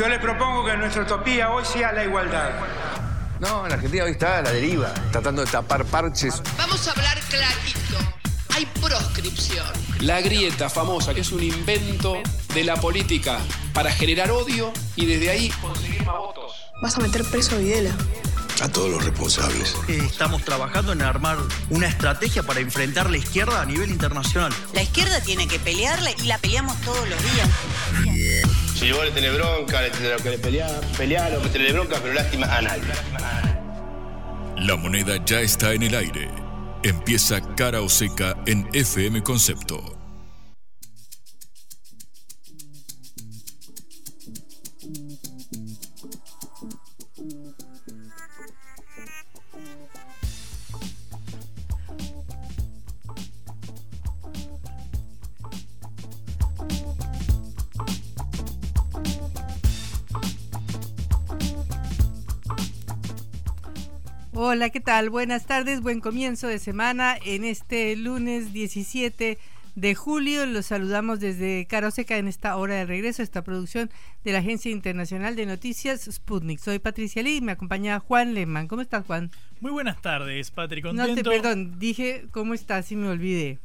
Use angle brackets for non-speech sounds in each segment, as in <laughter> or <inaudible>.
Yo les propongo que nuestra utopía hoy sea la igualdad. No, la Argentina hoy está a la deriva, tratando de tapar parches. Vamos a hablar clarito. Hay proscripción. La grieta famosa, que es un invento de la política para generar odio y desde ahí conseguir más votos. Vas a meter preso a Videla. A todos los responsables. Estamos trabajando en armar una estrategia para enfrentar la izquierda a nivel internacional. La izquierda tiene que pelearla y la peleamos todos los días. Si vos le tenés bronca, le tenés que pelear, pelear o tenés bronca, pero lástima a nadie. La moneda ya está en el aire. Empieza cara o seca en FM Concepto. Hola, ¿qué tal? Buenas tardes, buen comienzo de semana en este lunes 17 de julio. Los saludamos desde Caroseca en esta hora de regreso, esta producción de la Agencia Internacional de Noticias Sputnik. Soy Patricia Lee y me acompaña Juan Lehmann. ¿Cómo estás, Juan? Muy buenas tardes, Patri. Contento. No te, perdón, dije cómo estás y me olvidé.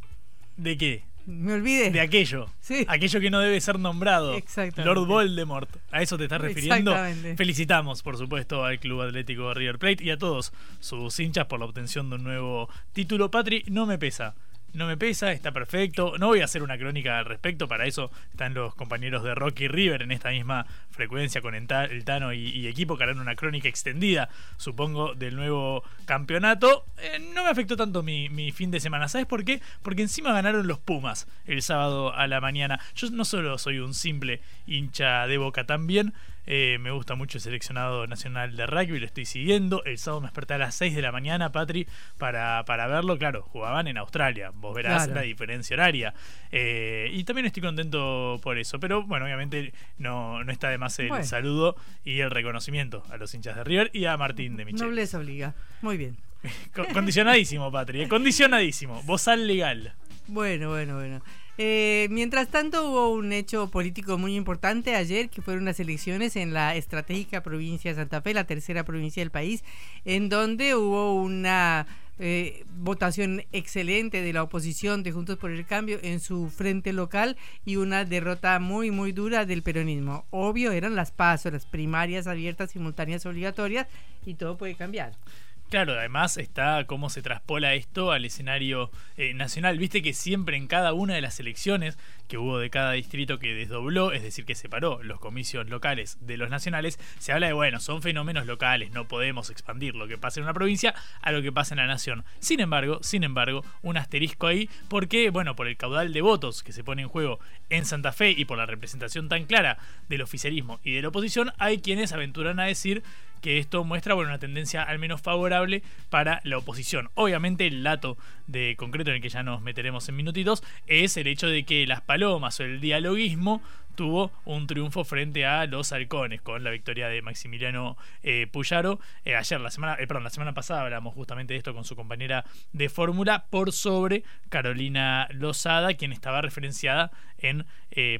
¿De qué? Me olvidé. De aquello. Sí. Aquello que no debe ser nombrado. Exactamente. Lord Voldemort. ¿A eso te estás refiriendo? Exactamente. Felicitamos, por supuesto, al Club Atlético River Plate y a todos sus hinchas por la obtención de un nuevo título. Patri, no me pesa no me pesa, está perfecto. No voy a hacer una crónica al respecto, para eso están los compañeros de Rocky River en esta misma frecuencia con el Tano y, equipo que harán una crónica extendida, supongo, del nuevo campeonato. Eh, no me afectó tanto mi, mi, fin de semana, ¿sabes por qué? Porque encima ganaron los Pumas el sábado a la mañana. Yo no solo soy un simple hincha de boca, también eh, me gusta mucho el seleccionado nacional de rugby, lo estoy siguiendo. El sábado me desperté a las 6 de la mañana, Patri, para, para verlo. Claro, jugaban en Australia, vos verás la diferencia horaria. Eh, y también estoy contento por eso. Pero bueno, obviamente no, no está de más el saludo y el reconocimiento a los hinchas de River y a Martín de Michel. les obliga. Muy bien. <laughs> condicionadísimo, Patri, eh, condicionadísimo. Bozal legal. Bueno, bueno, bueno. Eh, mientras tanto, hubo un hecho político muy importante ayer, que fueron las elecciones en la estratégica provincia de Santa Fe, la tercera provincia del país, en donde hubo una eh, votación excelente de la oposición de Juntos por el Cambio en su frente local y una derrota muy, muy dura del peronismo. Obvio, eran las pasos, las primarias abiertas, simultáneas, obligatorias, y todo puede cambiar. Claro, además está cómo se traspola esto al escenario eh, nacional. Viste que siempre en cada una de las elecciones que hubo de cada distrito que desdobló, es decir, que separó los comicios locales de los nacionales, se habla de, bueno, son fenómenos locales, no podemos expandir lo que pasa en una provincia a lo que pasa en la nación. Sin embargo, sin embargo, un asterisco ahí, porque, bueno, por el caudal de votos que se pone en juego en Santa Fe y por la representación tan clara del oficialismo y de la oposición, hay quienes aventuran a decir que esto muestra bueno, una tendencia al menos favorable para la oposición. Obviamente el dato de concreto en el que ya nos meteremos en minutitos es el hecho de que las palomas o el dialoguismo tuvo un triunfo frente a los halcones con la victoria de Maximiliano eh, Puyaro. Eh, ayer, la semana, eh, perdón, la semana pasada hablamos justamente de esto con su compañera de fórmula por sobre Carolina Lozada, quien estaba referenciada en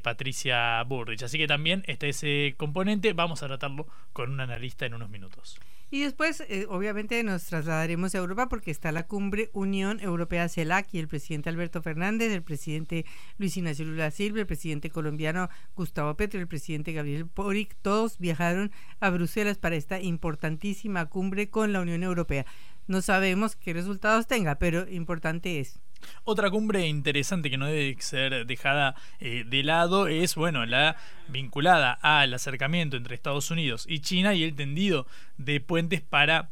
Patricia Burrich. Así que también está ese componente. Vamos a tratarlo con un analista en unos minutos. Y después, eh, obviamente, nos trasladaremos a Europa porque está la cumbre Unión Europea-CELAC y el presidente Alberto Fernández, el presidente Luis Ignacio Lula Silva, el presidente colombiano Gustavo Petro, el presidente Gabriel Boric, todos viajaron a Bruselas para esta importantísima cumbre con la Unión Europea. No sabemos qué resultados tenga, pero importante es. Otra cumbre interesante que no debe ser dejada eh, de lado es, bueno, la vinculada al acercamiento entre Estados Unidos y China y el tendido de puentes para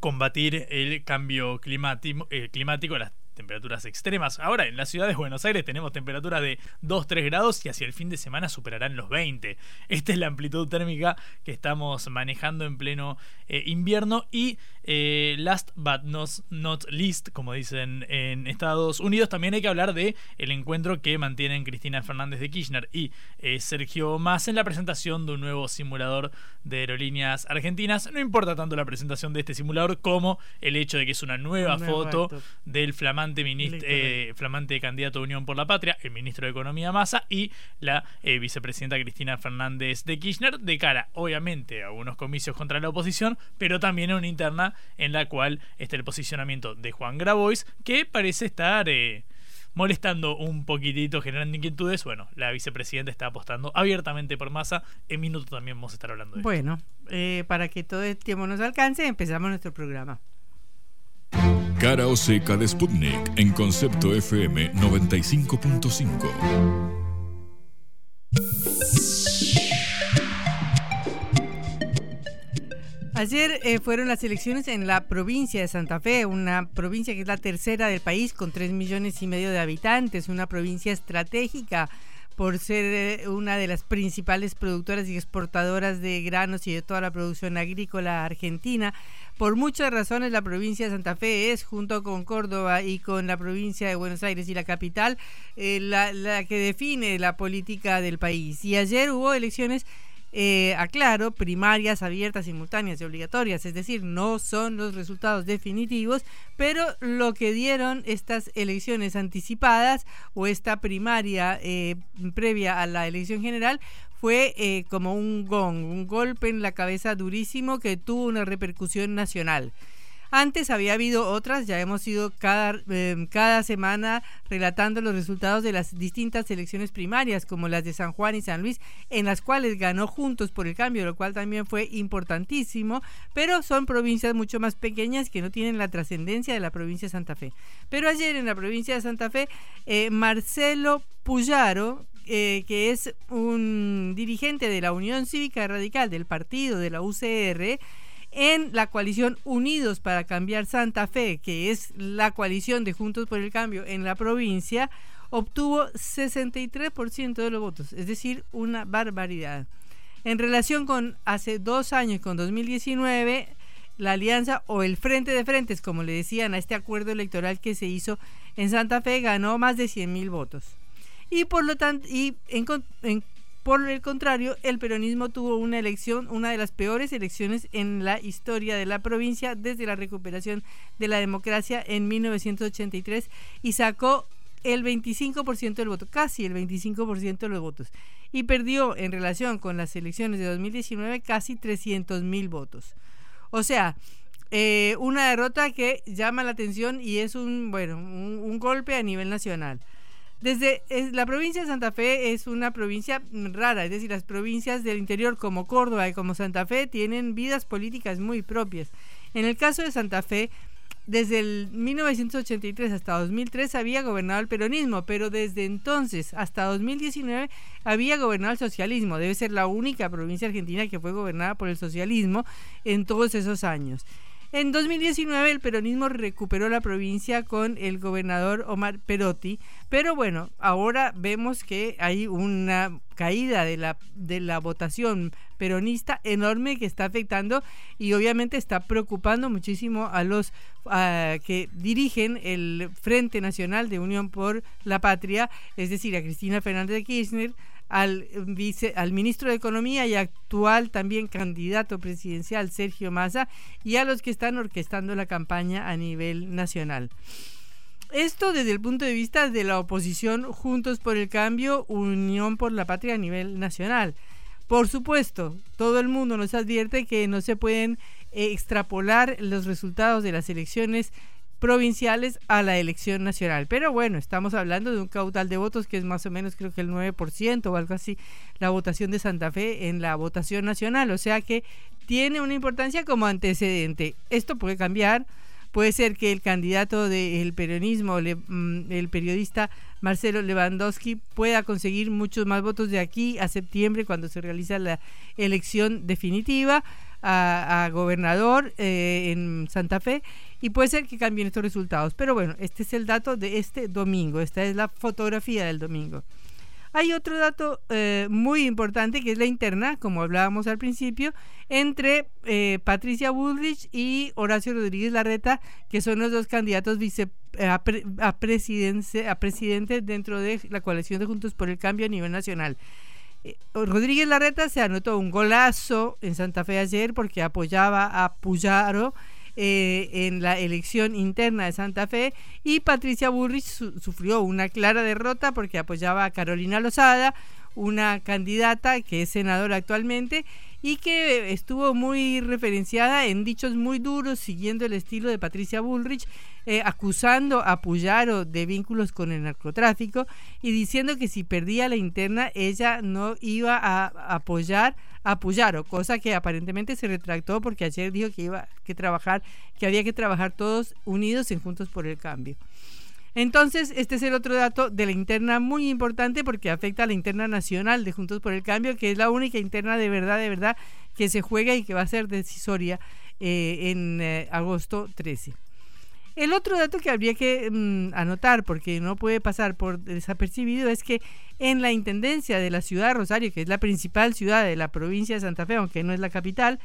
combatir el cambio climático, eh, climático temperaturas extremas. Ahora en la ciudad de Buenos Aires tenemos temperaturas de 2-3 grados y hacia el fin de semana superarán los 20. Esta es la amplitud térmica que estamos manejando en pleno eh, invierno y eh, last but not, least, como dicen en Estados Unidos, también hay que hablar de el encuentro que mantienen Cristina Fernández de Kirchner y eh, Sergio Más en la presentación de un nuevo simulador de aerolíneas argentinas. No importa tanto la presentación de este simulador como el hecho de que es una nueva foto del flamante flamante, eh, flamante candidato de Unión por la Patria, el ministro de Economía Massa y la eh, vicepresidenta Cristina Fernández de Kirchner, de cara, obviamente, a unos comicios contra la oposición, pero también a una interna en la cual está el posicionamiento de Juan Grabois, que parece estar eh, molestando un poquitito, generando inquietudes. Bueno, la vicepresidenta está apostando abiertamente por Massa. En minuto también vamos a estar hablando de Bueno, para que todo el tiempo nos alcance, empezamos nuestro programa. Cara o seca de Sputnik en concepto FM 95.5. Ayer eh, fueron las elecciones en la provincia de Santa Fe, una provincia que es la tercera del país con 3 millones y medio de habitantes, una provincia estratégica por ser eh, una de las principales productoras y exportadoras de granos y de toda la producción agrícola argentina. Por muchas razones la provincia de Santa Fe es, junto con Córdoba y con la provincia de Buenos Aires y la capital, eh, la, que define la política del país. Y ayer hubo elecciones eh, aclaro, primarias abiertas, simultáneas y obligatorias, es decir, no son los resultados definitivos, pero lo que dieron estas elecciones anticipadas o esta primaria eh, previa a la elección general fue eh, como un gong, un golpe en la cabeza durísimo que tuvo una repercusión nacional. Antes había habido otras, ya hemos ido cada, em, cada semana relatando los resultados de las distintas elecciones primarias, como las de San Juan y San Luis, en las cuales ganó Juntos por el Cambio, lo cual también fue importantísimo, pero son provincias mucho más pequeñas que no tienen la trascendencia de la provincia de Santa Fe. Pero ayer en la provincia de Santa Fe, eh, Marcelo Puyaro, eh, que es un dirigente de la Unión Cívica Radical del partido de la UCR, en la coalición Unidos para Cambiar Santa Fe, que es la coalición de Juntos por el Cambio en la provincia, obtuvo 63% de los votos, es decir, una barbaridad. En relación con hace dos años, con 2019, la alianza o el frente de frentes, como le decían a este acuerdo electoral que se hizo en Santa Fe, ganó más de 100 mil votos y por lo tanto y en, por el contrario el peronismo tuvo una elección una de las peores elecciones en la historia de la provincia desde la recuperación de la democracia en 1983 y sacó el 25% del voto, casi el 25% de los votos, y perdió en relación con las elecciones de 2019 casi 300 mil votos. O sea, eh, una derrota que llama la atención y es un, bueno, un golpe a nivel nacional. Desde la provincia de Santa Fe es una provincia rara, es decir, las provincias del interior como Córdoba y como Santa Fe tienen vidas políticas muy propias. En el caso de Santa Fe, desde el 1983 hasta 2003 había gobernado el peronismo, pero desde entonces hasta 2019 había gobernado el socialismo. Debe ser la única provincia argentina que fue gobernada por el socialismo en todos esos años. En 2019 el peronismo recuperó la provincia con el gobernador Omar Perotti, pero bueno, ahora vemos que hay una caída de la, de la votación peronista enorme que está afectando y obviamente está preocupando muchísimo a los que dirigen el Frente Nacional de Unión por la Patria, es decir, a Cristina Fernández de Kirchner, al, vice, al ministro de Economía y actual también candidato presidencial Sergio Massa y a los que están orquestando la campaña a nivel nacional. Esto desde el punto de vista de la oposición Juntos por el Cambio, Unión por la Patria a nivel nacional. Por supuesto, todo el mundo nos advierte que no se pueden eh, extrapolar los resultados de las elecciones provinciales a la elección nacional. Pero bueno, estamos hablando de un caudal de votos que es más o menos creo que el 9% o algo así, la votación de Santa Fe en la votación nacional. O sea que tiene una importancia como antecedente. Esto puede cambiar. Puede ser que el candidato del peronismo, mm, el periodista Marcelo Lewandowski, pueda conseguir muchos más votos de aquí a septiembre cuando se realiza la elección definitiva a, gobernador eh, en Santa Fe y puede ser que cambien estos resultados. Pero bueno, este es el dato de este domingo, esta es la fotografía del domingo. Hay otro dato eh, muy importante que es la interna, como hablábamos al principio, entre eh, Patricia Bullrich y Horacio Rodríguez Larreta, que son los dos candidatos vice, a, a, a presidente dentro de la coalición de Juntos por el Cambio a nivel nacional. Eh, Rodríguez Larreta se anotó un golazo en Santa Fe ayer porque apoyaba a Puyaro eh, en la elección interna de Santa Fe y Patricia Burrich sufrió una clara derrota porque apoyaba a Carolina Lozada, una candidata que es senadora actualmente y que estuvo muy referenciada en dichos muy duros, siguiendo el estilo de Patricia Bullrich, eh, acusando a Puyaro de vínculos con el narcotráfico y diciendo que si perdía la interna ella no iba a apoyar a Puyaro, cosa que aparentemente se retractó porque ayer dijo que iba que trabajar, que había que trabajar todos unidos en Juntos por el Cambio. Entonces, este es el otro dato de la interna muy importante porque afecta a la interna nacional de Juntos por el Cambio, que es la única interna de verdad, de verdad, que se juega y que va a ser decisoria eh, en eh, agosto 13. El otro dato que habría que mm, anotar, porque no puede pasar por desapercibido, es que en la intendencia de la ciudad de Rosario, que es la principal ciudad de la provincia de Santa Fe, aunque no es la capital,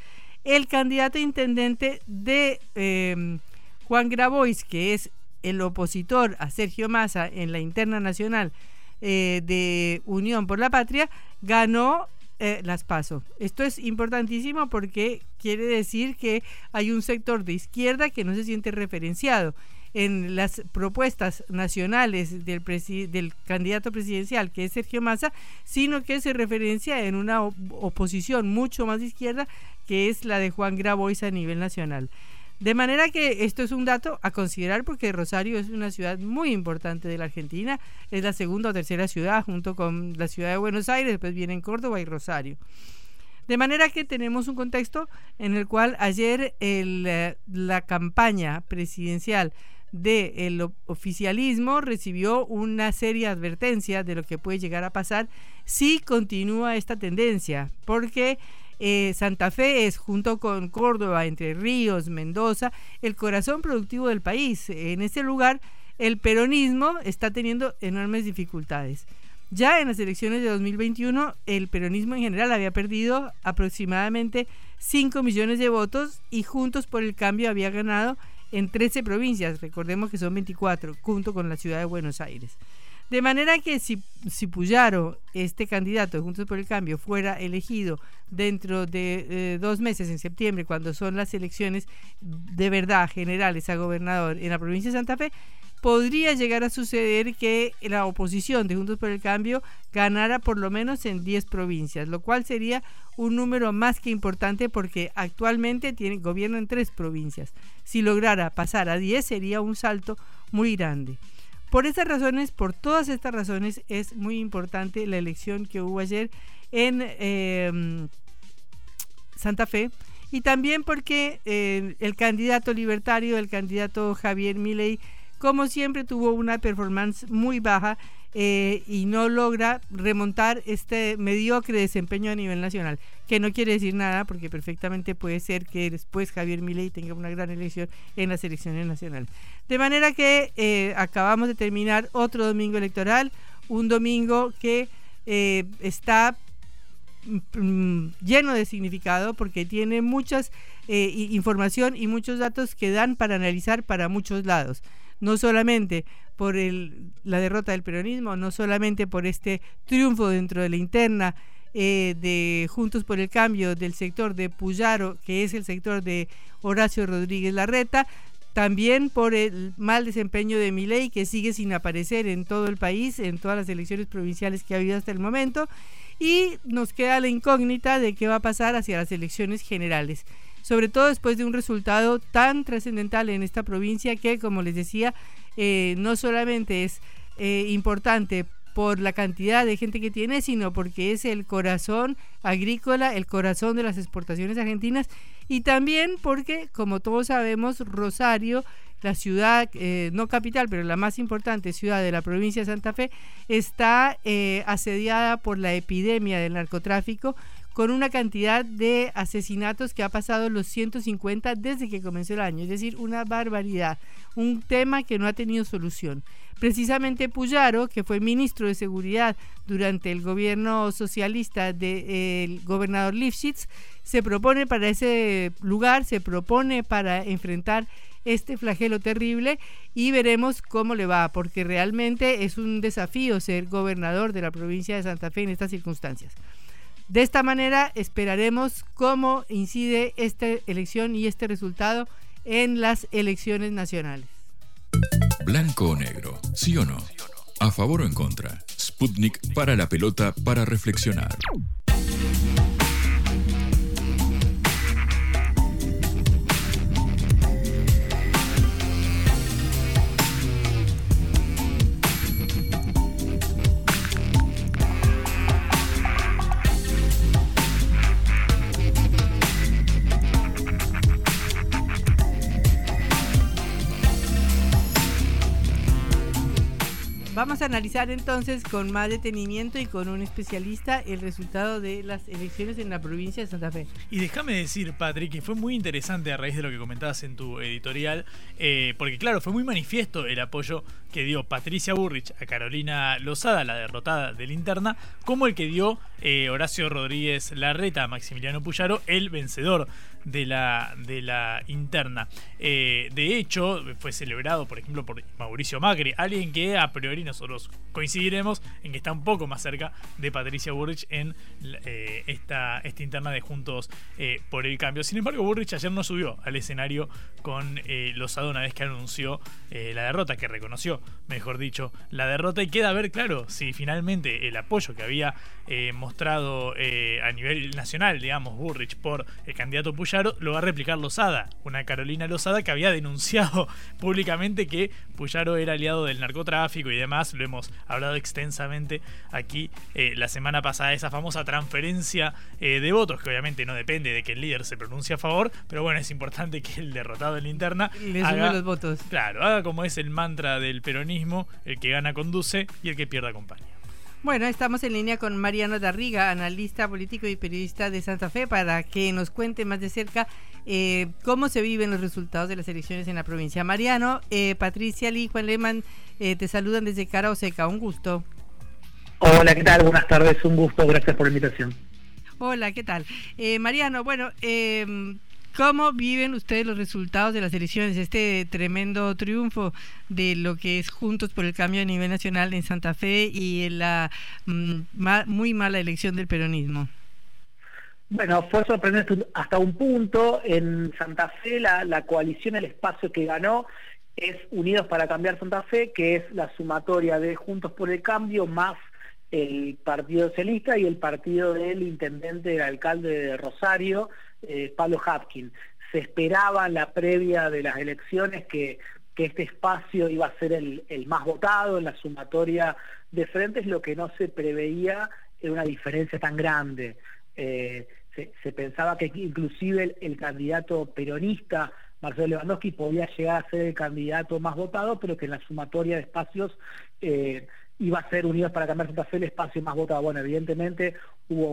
el candidato intendente de eh, Juan Grabois, que es el opositor a Sergio Massa en la interna nacional eh, de Unión por la Patria, ganó eh, las PASO. Esto es importantísimo porque quiere decir que hay un sector de izquierda que no se siente referenciado en las propuestas nacionales del, del candidato presidencial, que es Sergio Massa, sino que se referencia en una oposición mucho más izquierda, que es la de Juan Grabois a nivel nacional. De manera que esto es un dato a considerar porque Rosario es una ciudad muy importante de la Argentina, es la segunda o tercera ciudad junto con la ciudad de Buenos Aires, después vienen Córdoba y Rosario. De manera que tenemos un contexto en el cual ayer eh, la campaña presidencial del oficialismo recibió una seria advertencia de lo que puede llegar a pasar si continúa esta tendencia, porque eh, Santa Fe es, junto con Córdoba, Entre Ríos, Mendoza, el corazón productivo del país. En ese lugar, el peronismo está teniendo enormes dificultades. Ya en las elecciones de 2021, el peronismo en general había perdido aproximadamente 5 millones de votos y Juntos por el Cambio había ganado en 13 provincias, recordemos que son 24, junto con la ciudad de Buenos Aires. De manera que si, si Puyaro, este candidato de Juntos por el Cambio, fuera elegido dentro de eh, dos meses, en septiembre, cuando son las elecciones de verdad generales a gobernador en la provincia de Santa Fe, podría llegar a suceder que la oposición de Juntos por el Cambio ganara por lo menos en 10 provincias, lo cual sería un número más que importante porque actualmente tiene, gobierno en tres provincias. Si lograra pasar a 10 sería un salto muy grande. Por estas razones, por todas estas razones, es muy importante la elección que hubo ayer en em, Santa Fe. Y también porque eh, el candidato libertario, el candidato Javier Milei, como siempre tuvo una performance muy baja eh, y no logra remontar este mediocre desempeño a nivel nacional, que no quiere decir nada porque perfectamente puede ser que después Javier Milei tenga una gran elección en las elecciones nacionales. De manera que eh, acabamos de terminar otro domingo electoral, un domingo que eh, está mm, lleno de significado porque tiene muchas información y muchos datos que dan para analizar para muchos lados no solamente por la derrota del peronismo, no solamente por este triunfo dentro de la interna eh, de Juntos por el Cambio del sector de Puyaro, que es el sector de Horacio Rodríguez Larreta, también por el mal desempeño de Milei, que sigue sin aparecer en todo el país, en todas las elecciones provinciales que ha habido hasta el momento, y nos queda la incógnita de qué va a pasar hacia las elecciones generales sobre todo después de un resultado tan trascendental en esta provincia que, como les decía, eh, no solamente es eh, importante por la cantidad de gente que tiene, sino porque es el corazón agrícola, el corazón de las exportaciones argentinas y también porque, como todos sabemos, Rosario, la ciudad, eh, no capital, pero la más importante ciudad de la provincia de Santa Fe, está asediada por la epidemia del narcotráfico, con una cantidad de asesinatos que ha pasado los 150 desde que comenzó el año, es decir, una barbaridad, un tema que no ha tenido solución. Precisamente Puyaro, que fue ministro de Seguridad durante el gobierno socialista del gobernador Lifshitz, se propone para ese lugar, se propone para enfrentar este flagelo terrible y veremos cómo le va, porque realmente es un desafío ser gobernador de la provincia de Santa Fe en estas circunstancias. De esta manera esperaremos cómo incide esta elección y este resultado en las elecciones nacionales. Blanco o negro, sí o no. A favor o en contra. Sputnik para la pelota para reflexionar. Analizar entonces con más detenimiento y con un especialista el resultado de las elecciones en la provincia de Santa Fe. Y déjame decir, Patrick, que fue muy interesante a raíz de lo que comentabas en tu editorial, eh, porque claro, fue muy manifiesto el apoyo que dio Patricia Burrich a Carolina Lozada, la derrotada de la interna, como el que dio eh, Horacio Rodríguez Larreta a Maximiliano Puyaro, el vencedor de la, de la interna. Eh, de hecho, fue celebrado, por ejemplo, por Mauricio Macri, alguien que a priori nosotros coincidiremos en que está un poco más cerca de Patricia Burrich en eh, esta, esta interna de Juntos eh, por el Cambio. Sin embargo, Burrich ayer no subió al escenario con Lozado una vez que anunció la derrota, que reconoció, mejor dicho, la derrota y queda ver claro si finalmente el apoyo que había mostrado a nivel nacional, digamos, Burrich por el candidato Puya lo va a replicar Lozada, una Carolina Lozada que había denunciado <laughs> públicamente que Puyaro era aliado del narcotráfico y demás. Lo hemos hablado extensamente aquí eh, la semana pasada, esa famosa transferencia eh, de votos, que obviamente no depende de que el líder se pronuncie a favor, pero bueno, es importante que el derrotado en la interna le haga, los votos. Claro, haga como es el mantra del peronismo, el que gana conduce y el que pierda acompaña. Bueno, estamos en línea con Mariano Darriga, analista político y periodista de Santa Fe, para que nos cuente más de cerca eh, cómo se viven los resultados de las elecciones en la provincia. Mariano, eh, Patricia Lee, Juan Lehmann, eh, te saludan desde Cara Oseca. Un gusto. Hola, ¿qué tal? Buenas tardes, un gusto. Gracias por la invitación. Hola, ¿qué tal? Mariano, bueno, ¿Cómo viven ustedes los resultados de las elecciones? Este tremendo triunfo de lo que es Juntos por el Cambio a nivel nacional en Santa Fe y la mm, muy mala elección del peronismo. Bueno, fue sorprendente hasta un punto. En Santa Fe la, la coalición, el espacio que ganó es Unidos para Cambiar Santa Fe, que es la sumatoria de Juntos por el Cambio más el Partido Socialista y el partido del intendente, del alcalde de Rosario, eh, Pablo Hapkin. Se esperaba en la previa de las elecciones que, este espacio iba a ser el, más votado en la sumatoria de frentes, lo que no se preveía era una diferencia tan grande. Eh, se, pensaba que inclusive el, candidato peronista, Marcelo Lewandowski, podía llegar a ser el candidato más votado, pero que en la sumatoria de espacios eh, iba a ser Unidos para Cambiar Santa Fe el espacio más votado. Bueno, evidentemente hubo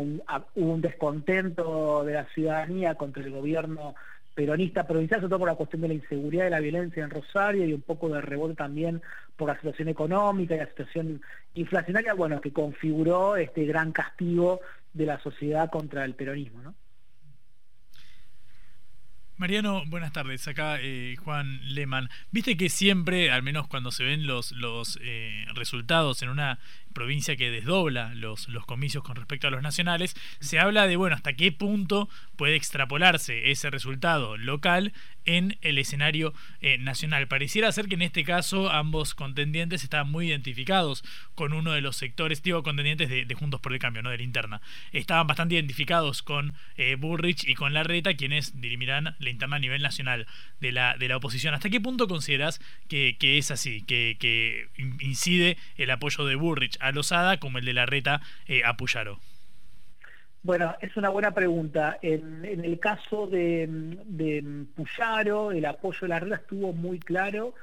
un, descontento de la ciudadanía contra el gobierno peronista provincial, sobre todo por la cuestión de la inseguridad y la violencia en Rosario y un poco de rebote también por la situación económica y la situación inflacionaria, bueno, que configuró este gran castigo de la sociedad contra el peronismo, ¿no? Mariano, buenas tardes. Acá eh, Juan Lehmann. Viste que siempre, al menos cuando se ven los, los eh, resultados en una provincia que desdobla los, los comicios con respecto a los nacionales, se habla de, bueno, hasta qué punto puede extrapolarse ese resultado local en el escenario eh, nacional. Pareciera ser que en este caso ambos contendientes estaban muy identificados con uno de los sectores, digo, contendientes de, Juntos por el Cambio, no de la interna. Estaban bastante identificados con eh, y con Larreta, quienes dirimirán la interna a nivel nacional de la, de la oposición. ¿Hasta qué punto consideras que, es así, que, que incide el apoyo de Burrich a Lozada como el de la reta eh, a Puyaro? Bueno, es una buena pregunta. En, el caso de, Puyaro, el apoyo de la reta estuvo muy claro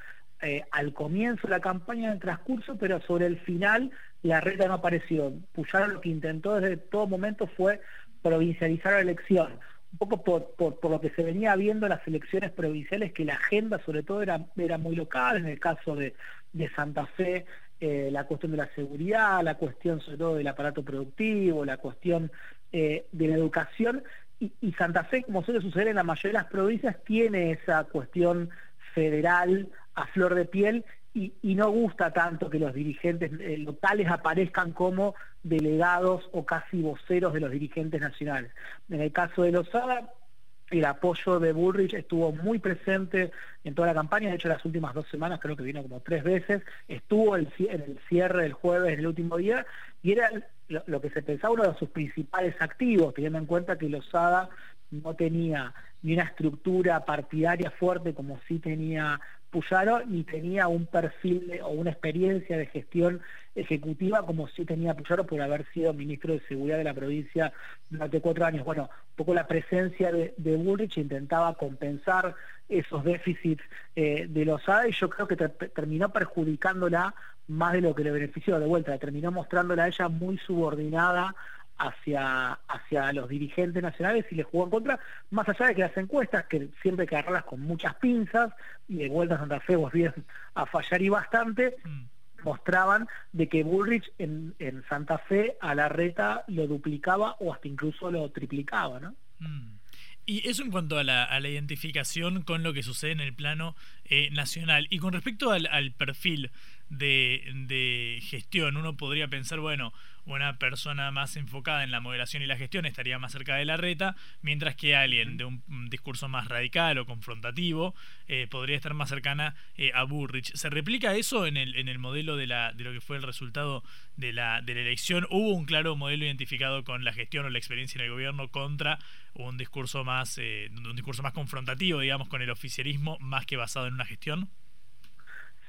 eh, al comienzo de la campaña, en el transcurso, pero sobre el final la reta no apareció. Puyaro lo que intentó desde todo momento fue provincializar la elección. Un poco por, lo que se venía viendo en las elecciones provinciales, que la agenda sobre todo era, muy local, en el caso de, de Santa Fe eh, la cuestión de la seguridad, la cuestión sobre todo del aparato productivo, la cuestión eh, de la educación. Y, Santa Fe, como suele suceder en la mayoría de las provincias, tiene esa cuestión federal a flor de piel y, no gusta tanto que los dirigentes eh, locales aparezcan como delegados o casi voceros de los dirigentes nacionales. En el caso de Lozada, el apoyo de Bullrich estuvo muy presente en toda la campaña, de hecho las últimas dos semanas creo que vino como tres veces, estuvo en el cierre del jueves, en el último día, y era lo, que se pensaba uno de sus principales activos, teniendo en cuenta que Lozada no tenía ni una estructura partidaria fuerte como sí tenía Puyaro, ni tenía un perfil o una experiencia de gestión ejecutiva como sí tenía Puyaro por haber sido ministro de Seguridad de la provincia durante cuatro años. Bueno, un poco la presencia de, de intentaba compensar esos déficits eh, de Lozada y yo creo que terminó perjudicándola más de lo que le benefició de vuelta, terminó mostrándola a ella muy subordinada hacia, hacia los dirigentes nacionales y le jugó en contra, más allá de que las encuestas, que siempre hay que agarrarlas con muchas pinzas, y de vuelta a Santa Fe vos bien a fallar y bastante, mm. mostraban de que Bullrich en, en, Santa Fe a la reta lo duplicaba o hasta incluso lo triplicaba, ¿no? Mm. Y eso en cuanto a la, a la, identificación con lo que sucede en el plano eh, nacional. Y con respecto al, al perfil de, de, gestión, uno podría pensar, bueno, una persona más enfocada en la moderación y la gestión estaría más cerca de la reta, mientras que alguien de un, discurso más radical o confrontativo eh, podría estar más cercana eh, a Burrich. ¿Se replica eso en el, en el modelo de, la, de lo que fue el resultado de la, de la elección? ¿Hubo un claro modelo identificado con la gestión o la experiencia en el gobierno contra un discurso más, eh, un discurso más confrontativo, digamos, con el oficialismo, más que basado en una gestión?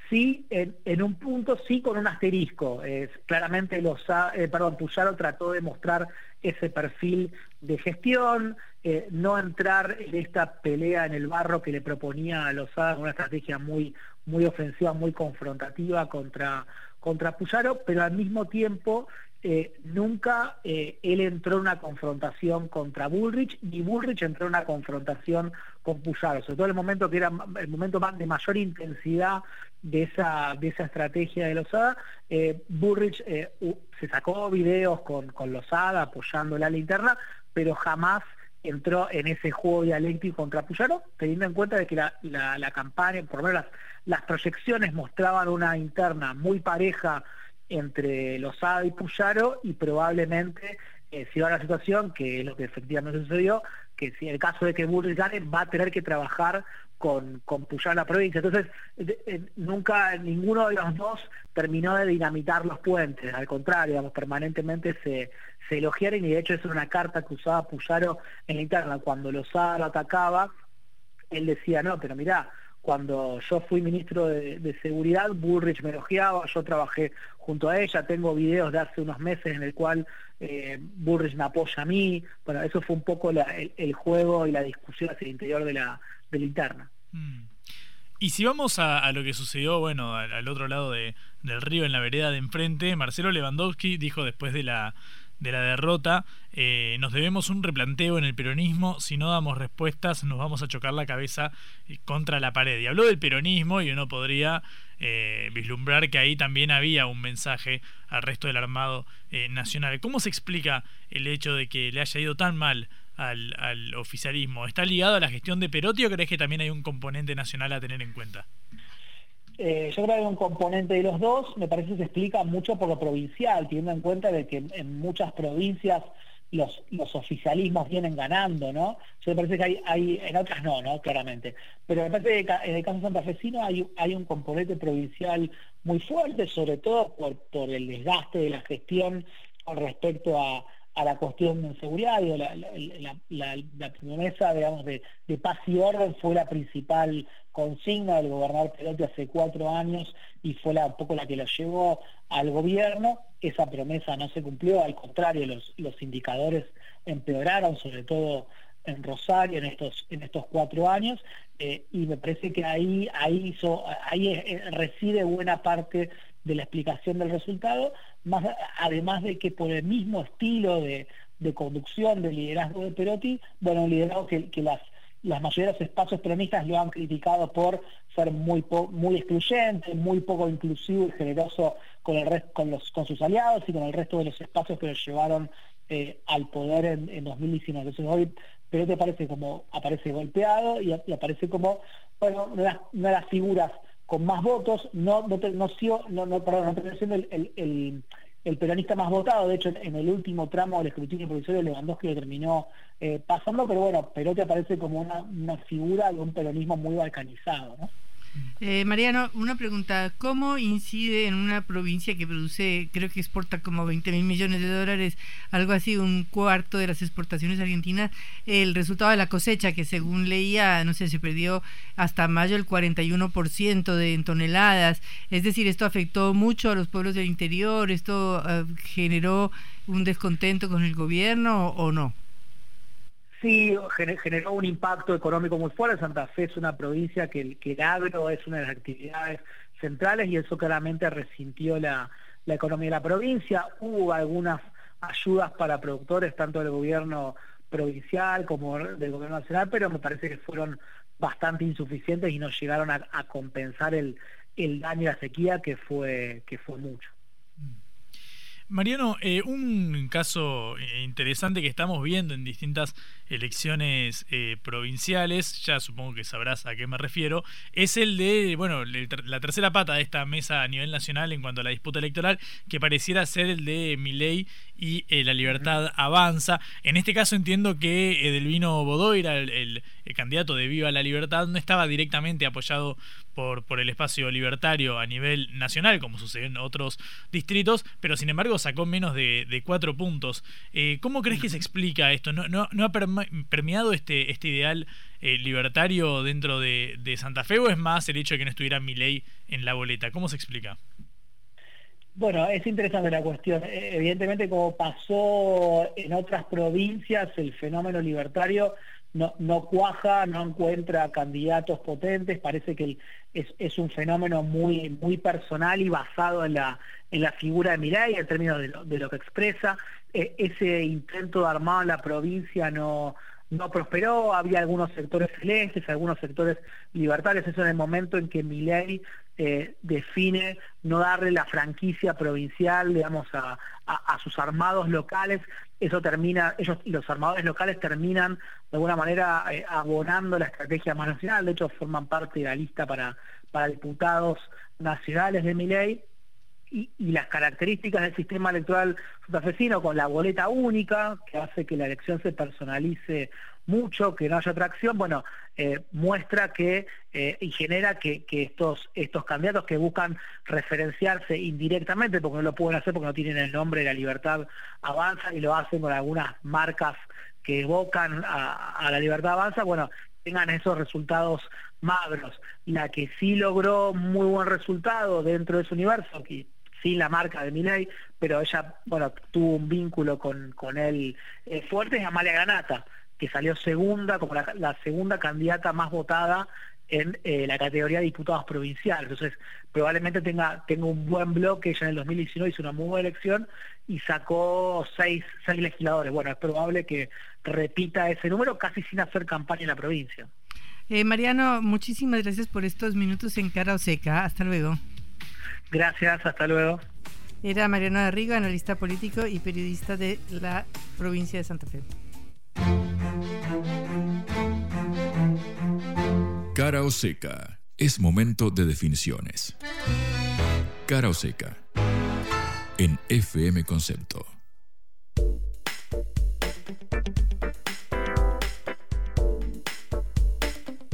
sí, en, un punto sí con un asterisco. claramente los, eh, perdón, Puyaro trató de mostrar ese perfil de gestión, eh, no entrar en esta pelea en el barro que le proponía a Lozada con una estrategia muy, muy ofensiva, muy confrontativa contra, contra Puyaro, pero al mismo tiempo eh, nunca eh, él entró en una confrontación contra Bullrich, ni Bullrich entró en una confrontación con Puyaro, sobre todo el momento que era el momento de mayor intensidad de esa, de esa estrategia de Lozada, eh, Bullrich se sacó videos con, con Lozada apoyando la linterna, pero jamás entró en ese juego dialéctico contra Puyaro, teniendo en cuenta de que la, la, campaña, por lo menos las, proyecciones mostraban una interna muy pareja entre Lozada y Puyaro y probablemente eh, si va la situación, que es lo que efectivamente sucedió, que si en el caso de que Bullrich gane, va a tener que trabajar con, con Puyaro en la provincia. Entonces, nunca ninguno de los dos terminó de dinamitar los puentes, al contrario, digamos, permanentemente se, elogiaron y de hecho es una carta que usaba Puyaro en la interna. Cuando Lozada lo atacaba, él decía, no, pero mirá, cuando yo fui ministro de, Seguridad, Bullrich me elogiaba, yo trabajé junto a ella, tengo videos de hace unos meses en el cual eh, Bullrich me apoya a mí, bueno, eso fue un poco el, juego y la discusión hacia el interior de la, de interna. Mm. Y si vamos a, lo que sucedió, bueno, al, otro lado del río, en la vereda de enfrente, Marcelo Lewandowski dijo después de la de la derrota, eh, nos debemos un replanteo en el peronismo, si no damos respuestas nos vamos a chocar la cabeza eh, contra la pared. Y habló del peronismo y uno podría eh, vislumbrar que ahí también había un mensaje al resto del armado nacional. ¿Cómo se explica el hecho de que le haya ido tan mal al, al oficialismo? ¿Está ligado a la gestión de Perotti o crees que también hay un componente nacional a tener en cuenta? Eh, yo creo que un componente de los dos, me parece que se explica mucho por lo provincial, teniendo en cuenta de que en muchas provincias los, los oficialismos vienen ganando, ¿no? Yo me parece que hay, hay, en otras no, ¿no? Claramente. Pero me parece que en el caso santafesino hay, hay un componente provincial muy fuerte, sobre todo por, por el desgaste de la gestión con respecto a, a la cuestión de seguridad, la, la, promesa digamos, de, paz y orden fue la principal consigna del gobernador Perotti hace cuatro años y fue la, un poco la que lo llevó al gobierno. Esa promesa no se cumplió, al contrario, los, los indicadores empeoraron, sobre todo en Rosario en estos, en estos cuatro años, eh, y me parece que ahí, ahí, hizo, ahí eh, reside buena parte de la explicación del resultado, más, además de que por el mismo estilo de, conducción del liderazgo de Perotti, bueno, un liderazgo que, las, las mayoría de espacios peronistas lo han criticado por ser muy muy excluyente, muy poco inclusivo y generoso con el con los con sus aliados y con el resto de los espacios que lo llevaron eh, al poder en, en 2019. Entonces hoy Perotti aparece como aparece golpeado y, aparece como bueno una de las figuras con más votos, no, no, no siendo el peronista más votado, de hecho en el último tramo del escrutinio provisorio Lewandowski lo terminó eh, pasando, pero bueno, Perotti aparece como una, una figura de un peronismo muy balcanizado, ¿no? Eh, Mariano, una pregunta. ¿Cómo incide en una provincia que produce, creo que exporta como 20 mil millones de dólares, algo así, un cuarto de las exportaciones argentinas, el resultado de la cosecha, que según leía, no sé, se perdió hasta mayo el 41% de en toneladas? Es decir, esto afectó mucho a los pueblos del interior, esto eh, generó un descontento con el gobierno o no? Sí, generó un impacto económico muy fuerte. Santa Fe es una provincia que, el agro es una de las actividades centrales y eso claramente resintió la, economía de la provincia. Hubo algunas ayudas para productores, tanto del gobierno provincial como del gobierno nacional, pero me parece que fueron bastante insuficientes y no llegaron a, compensar el, el daño de la sequía que fue, que fue mucho. Mariano, eh, un caso eh, interesante que estamos viendo en distintas elecciones eh, provinciales, ya supongo que sabrás a qué me refiero, es el de, bueno, la tercera pata de esta mesa a nivel nacional en cuanto a la disputa electoral, que pareciera ser el de Milei y La Libertad Avanza. En este caso entiendo que Edelvino Bodoira, el, el, el candidato de Viva la Libertad, no estaba directamente apoyado por, por el espacio libertario a nivel nacional, como sucedió en otros distritos, pero sin embargo sacó menos de, cuatro puntos. Eh, ¿Cómo crees que se explica esto? ¿No, no, no ha permeado este, este ideal eh, libertario dentro de, de, Santa Fe o es más el hecho de que no estuviera ley en la boleta? ¿Cómo se explica? Bueno, es interesante la cuestión. E, evidentemente, como pasó en otras provincias, el fenómeno libertario no, no cuaja, no encuentra candidatos potentes, parece que es, un fenómeno muy, muy personal y basado en la, en la figura de Milay en términos de lo, que expresa. E, ese intento de armar la provincia no, no prosperó, había algunos sectores celestes, algunos sectores libertarios, eso en el momento en que Milei eh, define no darle la franquicia provincial, digamos, a, sus armados locales, eso termina, ellos, los armadores locales terminan de alguna manera eh, abonando la estrategia más nacional, de hecho forman parte de la lista para, para diputados nacionales de Milei, y, las características del sistema electoral santafesino con la boleta única, que hace que la elección se personalice mucho, que no haya atracción, bueno, eh, muestra que eh, y genera que, estos, estos candidatos que buscan referenciarse indirectamente, porque no lo pueden hacer porque no tienen el nombre de la libertad, avanzan y lo hacen con algunas marcas que evocan a, a la libertad avanza, bueno, tengan esos resultados magros. La que sí logró muy buen resultado dentro de su universo, que sin la marca de Miley, pero ella, bueno, tuvo un vínculo con, con él eh, fuerte, es Amalia Granata, que salió segunda, como la, segunda candidata más votada en eh, la categoría de diputados provinciales. Entonces, probablemente tenga, tenga un buen bloque, ella en el 2019 hizo una muy buena elección y sacó seis, seis legisladores. Bueno, es probable que repita ese número casi sin hacer campaña en la provincia. Eh, Mariano, muchísimas gracias por estos minutos en Cara o Seca. Hasta luego. Gracias, hasta luego. Era Mariano Arrigo, analista político y periodista de la provincia de Santa Fe. Cara o seca. Es momento de definiciones. Cara o seca. En FM Concepto.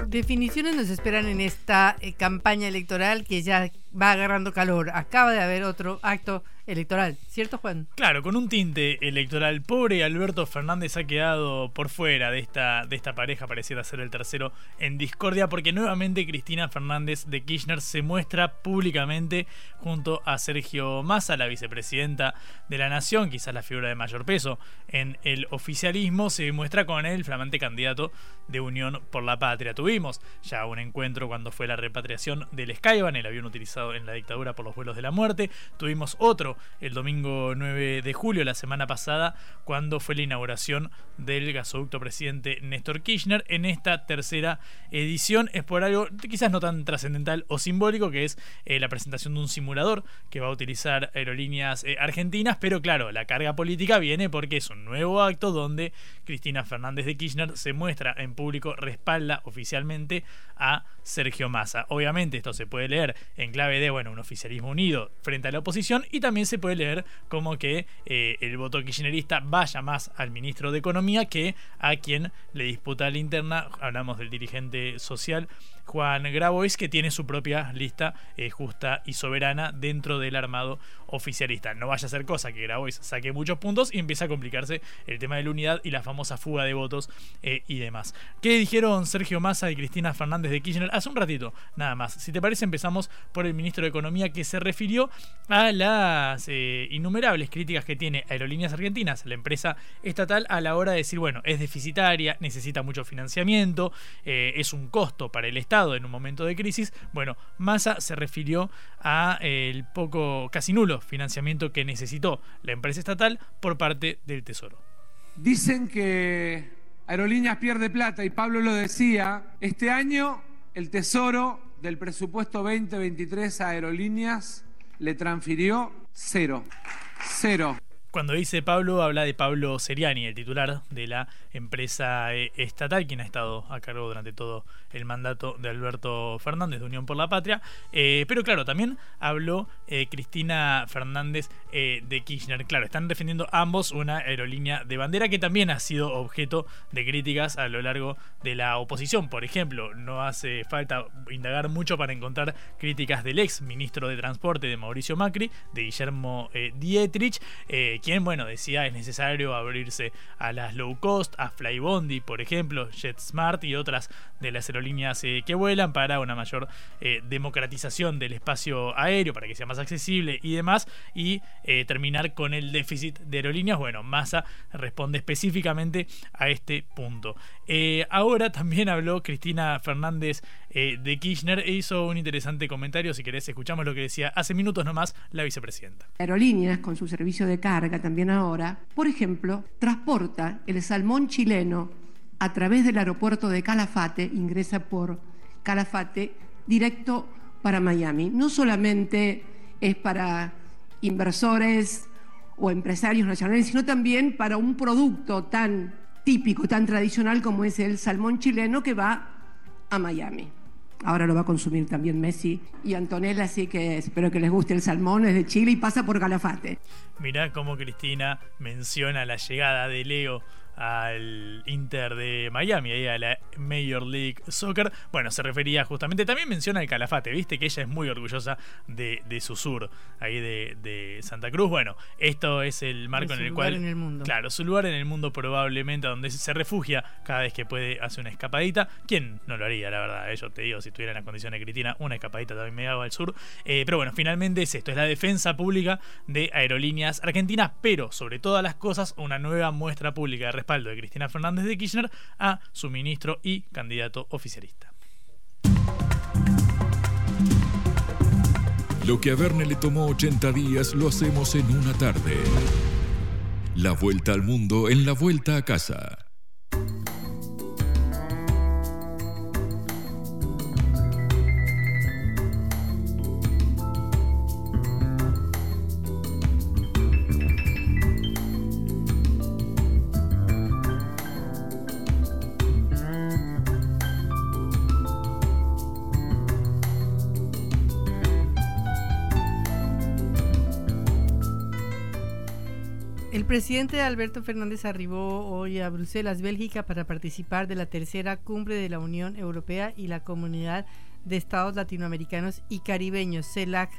Definiciones nos esperan en esta eh, campaña electoral que ya va agarrando calor. Acaba de haber otro acto electoral, ¿cierto Juan? Claro, con un tinte electoral. Pobre Alberto Fernández ha quedado por fuera de esta, de esta pareja, pareciera ser el tercero en discordia, porque nuevamente Cristina Fernández de Kirchner se muestra públicamente junto a Sergio Massa, la vicepresidenta de la Nación, quizás la figura de mayor peso en el oficialismo, se muestra con el flamante candidato de Unión por la Patria. Tuvimos ya un encuentro cuando fue la repatriación del Skyban, el avión utilizado en la dictadura por los vuelos de la muerte. Tuvimos otro el domingo 9 de julio, la semana pasada, cuando fue la inauguración del gasoducto presidente Néstor Kirchner. En esta tercera edición es por algo quizás no tan trascendental o simbólico, que es eh, la presentación de un simulador que va a utilizar aerolíneas eh, argentinas, pero claro, la carga política viene porque es un nuevo acto donde Cristina Fernández de Kirchner se muestra en público, respalda oficialmente a Sergio Massa. Obviamente esto se puede leer en clave de, bueno, un oficialismo unido frente a la oposición y también se puede leer como que eh, el voto kirchnerista vaya más al ministro de Economía que a quien le disputa la interna. Hablamos del dirigente social Juan Grabois, que tiene su propia lista eh, justa y soberana dentro del armado oficialista. No vaya a ser cosa que Grabois saque muchos puntos y empieza a complicarse el tema de la unidad y la famosa fuga de votos eh, y demás. ¿Qué dijeron Sergio Massa y Cristina Fernández de Kirchner hace un ratito? Nada más. Si te parece, empezamos por el ministro de Economía que se refirió a las eh, innumerables críticas que tiene Aerolíneas Argentinas, la empresa estatal, a la hora de decir, bueno, es deficitaria, necesita mucho financiamiento, es un costo para el Estado en un momento de crisis, bueno, Massa se refirió a eh, el poco, casi nulo financiamiento que necesitó la empresa estatal por parte del Tesoro. Dicen que Aerolíneas pierde plata y Pablo lo decía, este año el Tesoro del presupuesto 2023 a Aerolíneas le transfirió cero. Cero. Cuando dice Pablo, habla de Pablo Seriani, el titular de la empresa eh, estatal, quien ha estado a cargo durante todo el mandato de Alberto Fernández de Unión por la Patria. Eh, pero claro, también habló eh, Cristina Fernández de Kirchner. Claro, están defendiendo ambos una aerolínea de bandera que también ha sido objeto de críticas a lo largo de la oposición. Por ejemplo, no hace falta indagar mucho para encontrar críticas del ex ministro de Transporte de Mauricio Macri, de Guillermo Dietrich quien, bueno, decía es necesario abrirse a las low cost, a Flybondi, por ejemplo, JetSmart y otras de las aerolíneas eh, que vuelan para una mayor eh, democratización del espacio aéreo, para que sea más accesible y demás, y eh, terminar con el déficit de aerolíneas. Bueno, Massa responde específicamente a este punto. ahora también habló Cristina Fernández de Kirchner e hizo un interesante comentario, si querés escuchamos lo que decía hace minutos nomás la vicepresidenta. Aerolíneas con su servicio de carga también ahora, por ejemplo, transporta el salmón chileno a través del aeropuerto de Calafate, ingresa por Calafate, directo para Miami. No solamente es para inversores o empresarios nacionales, sino también para un producto tan típico, tan tradicional como es el salmón chileno que va a Miami. Ahora lo va a consumir también Messi y Antonella, así que espero que les guste el salmón, es de Chile y pasa por Calafate. Mirá cómo Cristina menciona la llegada de Leo al Inter de Miami, ahí a la Major League Soccer. Bueno, se refería justamente, también menciona el Calafate, viste que ella es muy orgullosa de, su sur, ahí de, Santa Cruz. Bueno, esto es el marco en el cual... En el mundo. Claro, su lugar en el mundo probablemente donde se refugia cada vez que puede hacer una escapadita. ¿Quién no lo haría, la verdad? Yo te digo, si estuviera en la condición de Cristina, una escapadita también me hago al sur. Eh, pero bueno, finalmente es esto, es la defensa pública de aerolíneas argentinas, pero sobre todas las cosas, una nueva muestra pública de respaldo de Cristina Fernández de Kirchner a su ministro y candidato oficialista. Lo que a Verne le tomó 80 días lo hacemos en una tarde. La vuelta al mundo en la vuelta a casa. El presidente Alberto Fernández arribó hoy a Bruselas, Bélgica, para participar de la tercera cumbre de la Unión Europea y la Comunidad de Estados Latinoamericanos y Caribeños, CELAC,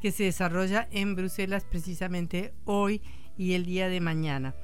que se desarrolla en Bruselas precisamente hoy y el día de mañana.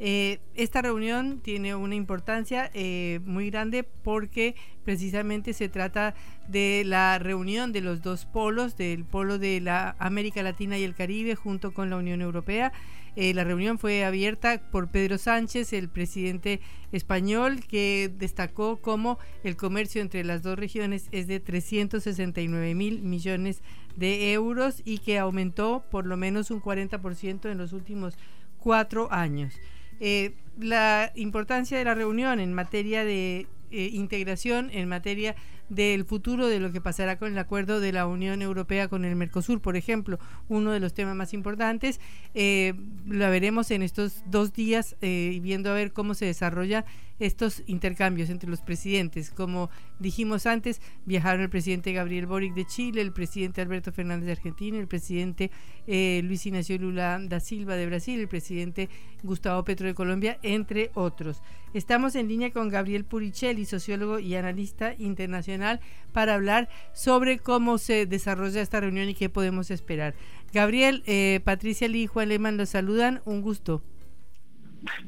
Eh, esta reunión tiene una importancia eh, muy grande porque precisamente se trata de la reunión de los dos polos, del polo de la América Latina y el Caribe junto con la Unión Europea eh, la reunión fue abierta por Pedro Sánchez, el presidente español, que destacó cómo el comercio entre las dos regiones es de 369 mil millones de euros y que aumentó por lo menos un 40% en los últimos cuatro años. Eh, la importancia de la reunión en materia de eh, integración, en materia del futuro de lo que pasará con el acuerdo de la Unión Europea con el Mercosur, por ejemplo, uno de los temas más importantes. Eh, la veremos en estos dos días eh, viendo a ver cómo se desarrolla estos intercambios entre los presidentes. Como dijimos antes, viajaron el presidente Gabriel Boric de Chile, el presidente Alberto Fernández de Argentina, el presidente eh, Luis Ignacio Lula da Silva de Brasil, el presidente Gustavo Petro de Colombia, entre otros. Estamos en línea con Gabriel Purichelli, sociólogo y analista internacional, para hablar sobre cómo se desarrolla esta reunión y qué podemos esperar. Gabriel, eh, Patricia Lee y Juan Lehmann los saludan. Un gusto.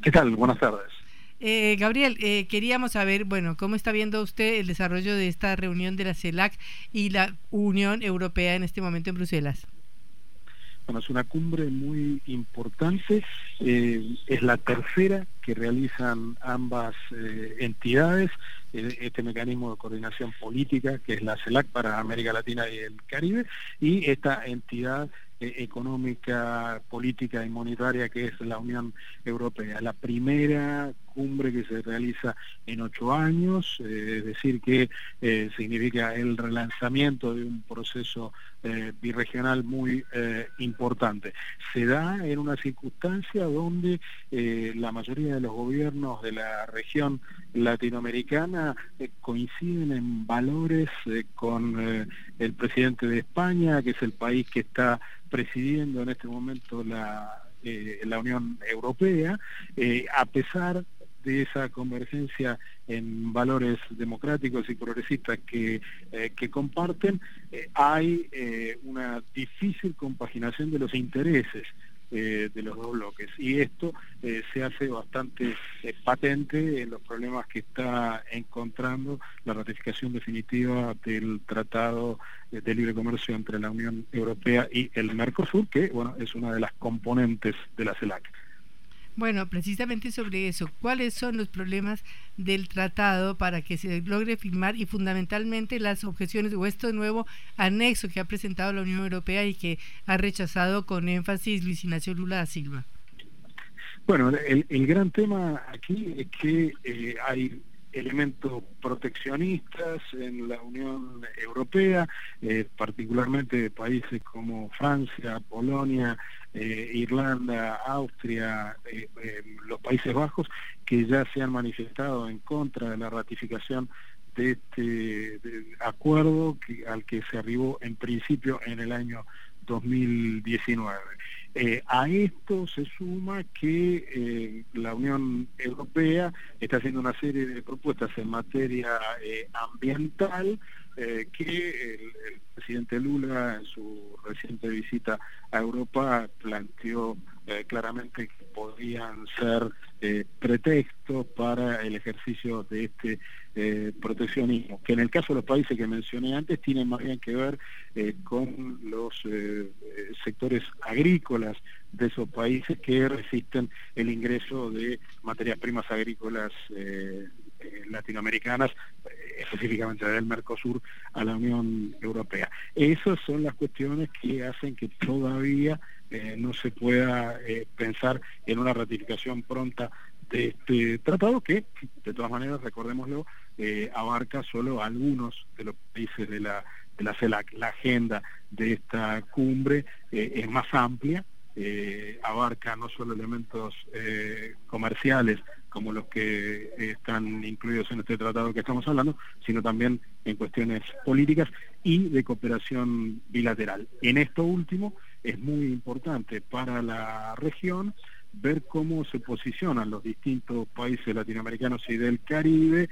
¿Qué tal? Buenas tardes. Eh, Gabriel, eh, queríamos saber, bueno, cómo está viendo usted el desarrollo de esta reunión de la CELAC y la Unión Europea en este momento en Bruselas. Bueno, es una cumbre muy importante, eh, es la tercera que realizan ambas eh, entidades, este mecanismo de coordinación política que es la CELAC para América Latina y el Caribe, y esta entidad económica, política y monetaria que es la Unión Europea. La primera cumbre que se realiza en ocho años, eh, es decir, que eh, significa el relanzamiento de un proceso eh, birregional muy importante. Se da en una circunstancia donde la mayoría de los gobiernos de la región latinoamericana coinciden en valores con el presidente de España, que es el país que está presidiendo en este momento la, la Unión Europea, a pesar de esa convergencia en valores democráticos y progresistas que, eh, que comparten, eh, hay eh, una difícil compaginación de los intereses de los dos bloques. Y esto se hace bastante patente en los problemas que está encontrando la ratificación definitiva del Tratado de Libre Comercio entre la Unión Europea y el Mercosur, que bueno, es una de las componentes de la CELAC. Bueno, precisamente sobre eso, ¿cuáles son los problemas del tratado para que se logre firmar y fundamentalmente las objeciones o este nuevo anexo que ha presentado la Unión Europea y que ha rechazado con énfasis Luis Ignacio Lula da Silva? Bueno, el, gran tema aquí es que eh, hay elementos proteccionistas en la Unión Europea, eh, particularmente de países como Francia, Polonia, eh, Irlanda, Austria, eh, los Países Bajos, que ya se han manifestado en contra de la ratificación de este acuerdo al que se arribó en principio en el año 2019. Eh, a esto se suma que eh, la Unión Europea está haciendo una serie de propuestas en materia eh, ambiental que el, presidente Lula en su reciente visita a Europa planteó claramente que podrían ser pretextos para el ejercicio de este proteccionismo, que en el caso de los países que mencioné antes tienen más bien que ver con los sectores agrícolas de esos países que resisten el ingreso de materias primas agrícolas eh, eh, latinoamericanas, eh, específicamente del Mercosur, a la Unión Europea. Esas son las cuestiones que hacen que todavía no se pueda pensar en una ratificación pronta de este tratado que, de todas maneras, recordémoslo, abarca solo algunos de los países de la de la CELAC. La agenda de esta cumbre eh, es más amplia, eh, abarca no solo elementos eh, comerciales como los que están incluidos en este tratado que estamos hablando, sino también en cuestiones políticas y de cooperación bilateral. En esto último es muy importante para la región ver cómo se posicionan los distintos países latinoamericanos y del Caribe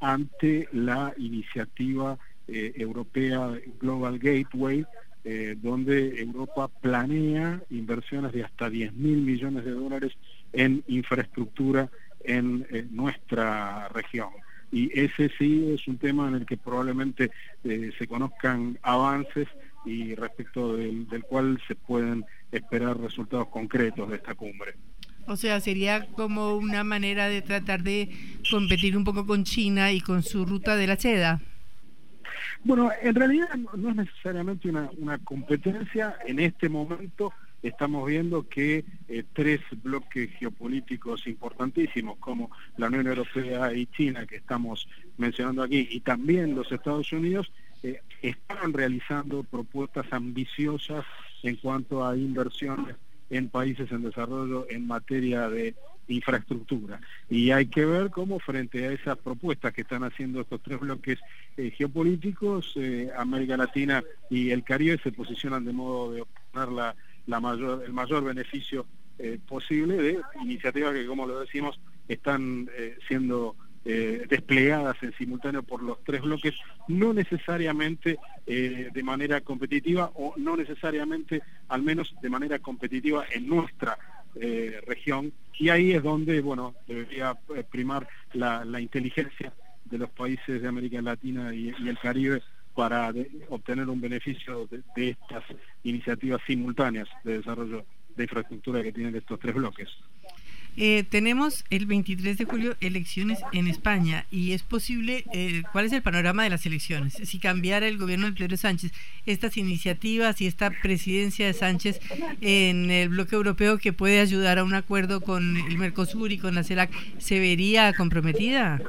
ante la iniciativa eh, europea Global Gateway, eh, donde Europa planea inversiones de hasta 10 mil millones de dólares en infraestructura en, nuestra región. Y ese sí es un tema en el que probablemente eh, se conozcan avances y respecto del, del cual se pueden esperar resultados concretos de esta cumbre. O sea, sería como una manera de tratar de competir un poco con China y con su ruta de la seda. Bueno, en realidad no, es necesariamente una, competencia. En este momento estamos viendo que eh, tres bloques geopolíticos importantísimos como la Unión Europea y China, que estamos mencionando aquí, y también los Estados Unidos, eh, están realizando propuestas ambiciosas en cuanto a inversiones en países en desarrollo en materia de infraestructura. Y hay que ver cómo frente a esas propuestas que están haciendo estos tres bloques eh, geopolíticos, eh, América Latina y el Caribe se posicionan de modo de obtener la, la mayor, el mayor beneficio eh, posible de iniciativas que, como lo decimos, están siendo desplegadas en simultáneo por los tres bloques, no necesariamente de manera competitiva o no necesariamente, al menos de manera competitiva en nuestra eh, región y ahí es donde bueno debería eh, primar la, inteligencia de los países de América Latina y, el Caribe para obtener un beneficio de estas iniciativas simultáneas de desarrollo de infraestructura que tienen estos tres bloques. Eh, tenemos el 23 de julio elecciones en España y es posible, eh, ¿cuál es el panorama de las elecciones? Si cambiara el gobierno de Pedro Sánchez, estas iniciativas y esta presidencia de Sánchez en el bloque europeo que puede ayudar a un acuerdo con el Mercosur y con la CELAC, ¿se vería comprometida?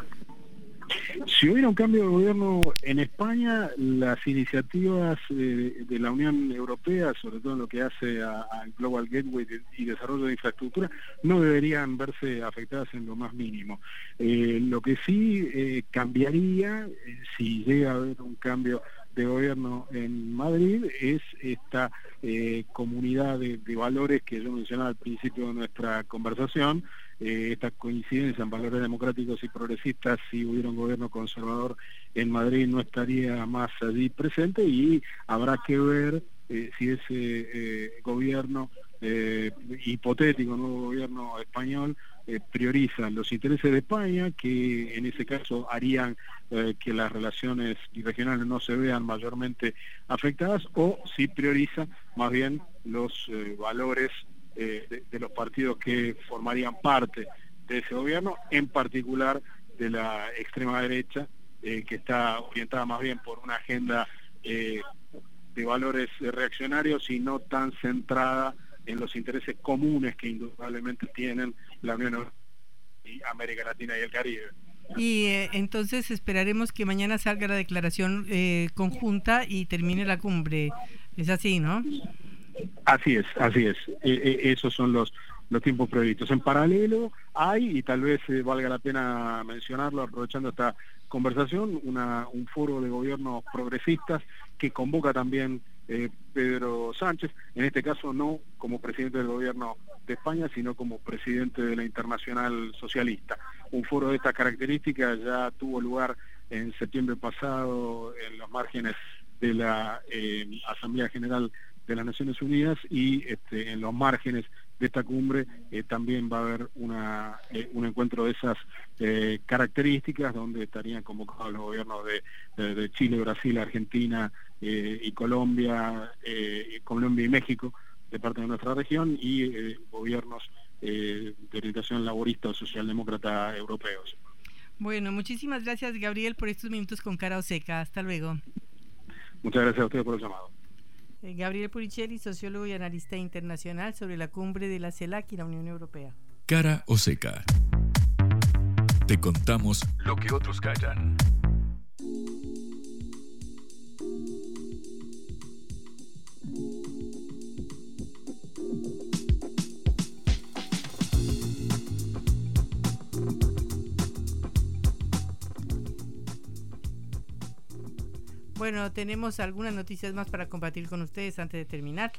Si hubiera un cambio de gobierno en España, las iniciativas eh, de la Unión Europea, sobre todo en lo que hace al Global Gateway y desarrollo de infraestructura, no deberían verse afectadas en lo más mínimo. Eh, lo que sí eh, cambiaría, si llega a haber un cambio de gobierno en Madrid es esta comunidad de, valores que yo mencionaba al principio de nuestra conversación, eh, esta coincidencia en valores democráticos y progresistas, si hubiera un gobierno conservador en Madrid no estaría más allí presente y habrá que ver eh, si ese eh, gobierno hipotético, nuevo gobierno español, prioriza los intereses de España, que en ese caso harían que las relaciones regionales no se vean mayormente afectadas, o si prioriza más bien los valores eh, de, los partidos que formarían parte de ese gobierno, en particular de la extrema derecha, eh, que está orientada más bien por una agenda eh, de valores reaccionarios y no tan centrada en los intereses comunes que indudablemente tienen la Unión Europea y América Latina y el Caribe. Y entonces esperaremos que mañana salga la declaración conjunta y termine la cumbre. Es así, ¿no? Así es, así es. E, e, esos son los, los tiempos previstos. En paralelo hay, y tal vez eh, valga la pena mencionarlo aprovechando esta conversación, una, un foro de gobiernos progresistas que convoca también eh, Pedro Sánchez, en este caso no como presidente del gobierno de España, sino como presidente de la Internacional Socialista. Un foro de estas características ya tuvo lugar en septiembre pasado en los márgenes de la eh, Asamblea General de las Naciones Unidas y este, en los márgenes de esta cumbre eh, también va a haber una, eh, un encuentro de esas eh, características donde estarían convocados los gobiernos de, Chile, Brasil, Argentina y Colombia, Colombia y México de parte de nuestra región y gobiernos de orientación laborista o socialdemócrata europeos. Bueno, muchísimas gracias Gabriel por estos minutos con cara o seca. Hasta luego. Muchas gracias a ustedes por el llamado. Eh, Gabriel Puricelli, sociólogo y analista internacional sobre la cumbre de la CELAC y la Unión Europea. Cara o seca. Te contamos lo que otros callan. Bueno, tenemos algunas noticias más para compartir con ustedes antes de terminar.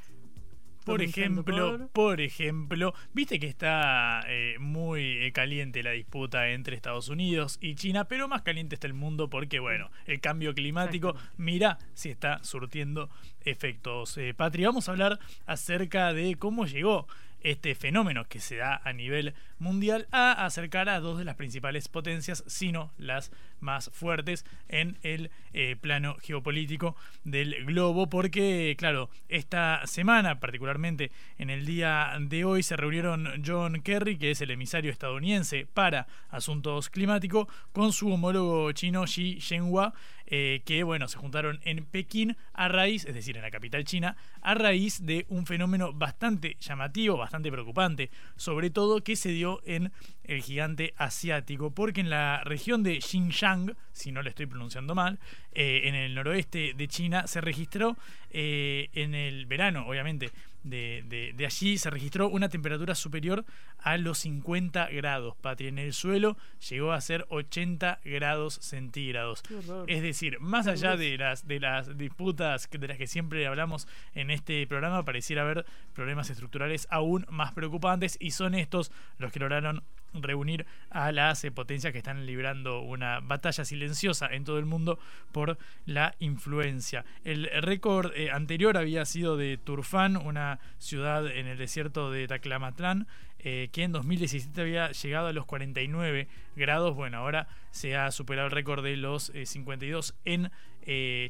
Por ejemplo, por... ejemplo, viste que está eh, muy eh, caliente la disputa entre Estados Unidos y China, pero más caliente está el mundo porque, bueno, el cambio climático, mira si está surtiendo efectos. Eh, Patri, vamos a hablar acerca de cómo llegó este fenómeno que se da a nivel mundial a acercar a dos de las principales potencias, sino las más fuertes en el eh, plano geopolítico del globo, porque claro, esta semana, particularmente en el día de hoy, se reunieron John Kerry, que es el emisario estadounidense para asuntos climáticos, con su homólogo chino Xi Jinping eh, que bueno, se juntaron en Pekín a raíz, es decir, en la capital china, a raíz de un fenómeno bastante llamativo, bastante preocupante, sobre todo que se dio en el gigante asiático, porque en la región de Xinjiang, si no le estoy pronunciando mal, eh, en el noroeste de China, se registró eh, en el verano, obviamente, de, de, allí se registró una temperatura superior a los 50 grados, Patria. En el suelo llegó a ser 80 grados centígrados. Es decir, más allá de las, de las disputas de las que siempre hablamos en este programa, pareciera haber problemas estructurales aún más preocupantes y son estos los que lograron reunir a las eh, potencias que están librando una batalla silenciosa en todo el mundo por la influencia. El récord eh, anterior había sido de Turfán, una ciudad en el desierto de Taclamatlán, eh, que en 2017 había llegado a los 49 grados. Bueno, ahora se ha superado el récord de los 52 en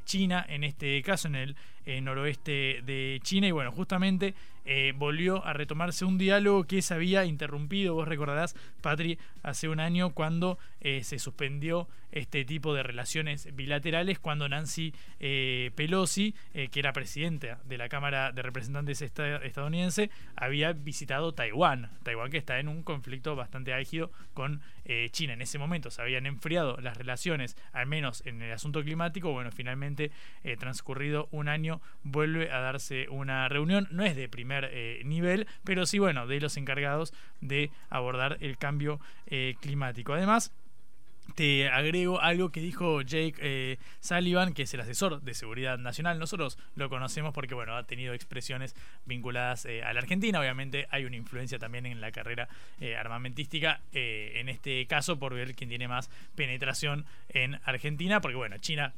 China, en este caso en el noroeste de China. Y bueno, justamente eh, volvió a retomarse un diálogo que se había interrumpido, vos recordarás, Patri, hace un año cuando eh, se suspendió este tipo de relaciones bilaterales, cuando Nancy eh, Pelosi, que era presidenta de la Cámara de Representantes estadounidense, había visitado Taiwán, Taiwán que está en un conflicto bastante álgido con China. En ese momento se habían enfriado las relaciones, al menos en el asunto climático. Bueno, finalmente, transcurrido un año, vuelve a darse una reunión. No es de primer eh, nivel, pero sí, bueno, de los encargados de abordar el cambio eh, climático. Además, te agrego algo que dijo Jake eh, Sullivan, que es el asesor de seguridad nacional. Nosotros lo conocemos porque bueno, ha tenido expresiones vinculadas a la Argentina. Obviamente hay una influencia también en la carrera armamentística. en este caso, por ver quién tiene más penetración en Argentina, porque bueno, China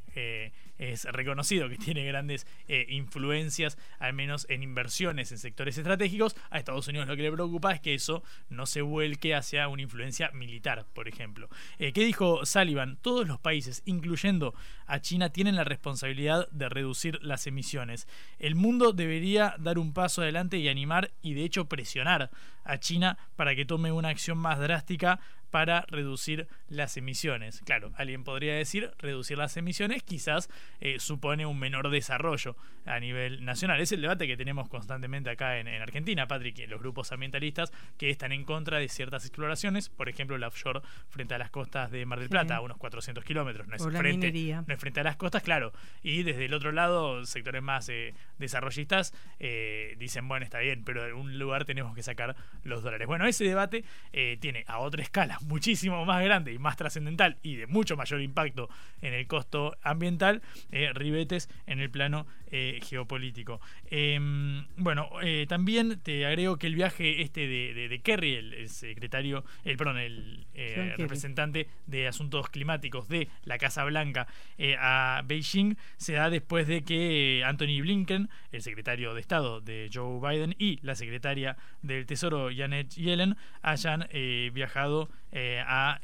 es reconocido que tiene grandes eh, influencias, al menos en inversiones en sectores estratégicos. A Estados Unidos lo que le preocupa es que eso no se vuelque hacia una influencia militar, por ejemplo. Eh, ¿Qué dijo Sullivan? Todos los países, incluyendo a China, tienen la responsabilidad de reducir las emisiones. El mundo debería dar un paso adelante y animar y de hecho presionar a China para que tome una acción más drástica para reducir las emisiones. Claro, alguien podría decir reducir las emisiones quizás eh, supone un menor desarrollo a nivel nacional. Es el debate que tenemos constantemente acá en, Argentina, Patrick, los grupos ambientalistas que están en contra de ciertas exploraciones, por ejemplo, la offshore frente a las costas de Mar del Plata, a unos 400 kilómetros, no es, frente, no es frente a las costas, claro. Y desde el otro lado, sectores más eh, desarrollistas eh, dicen, bueno, está bien, pero de algún lugar tenemos que sacar los dólares. Bueno, ese debate tiene a otra escala muchísimo más grande y más trascendental y de mucho mayor impacto en el costo ambiental, eh, ribetes en el plano eh, geopolítico. Em, bueno, eh, también te agrego que el viaje este de, Kerry, el, secretario, el perdón, el representante de asuntos climáticos de la Casa Blanca a Beijing, se da después de que Anthony Blinken, el secretario de Estado de Joe Biden y la secretaria del Tesoro Janet Yellen hayan viajado a,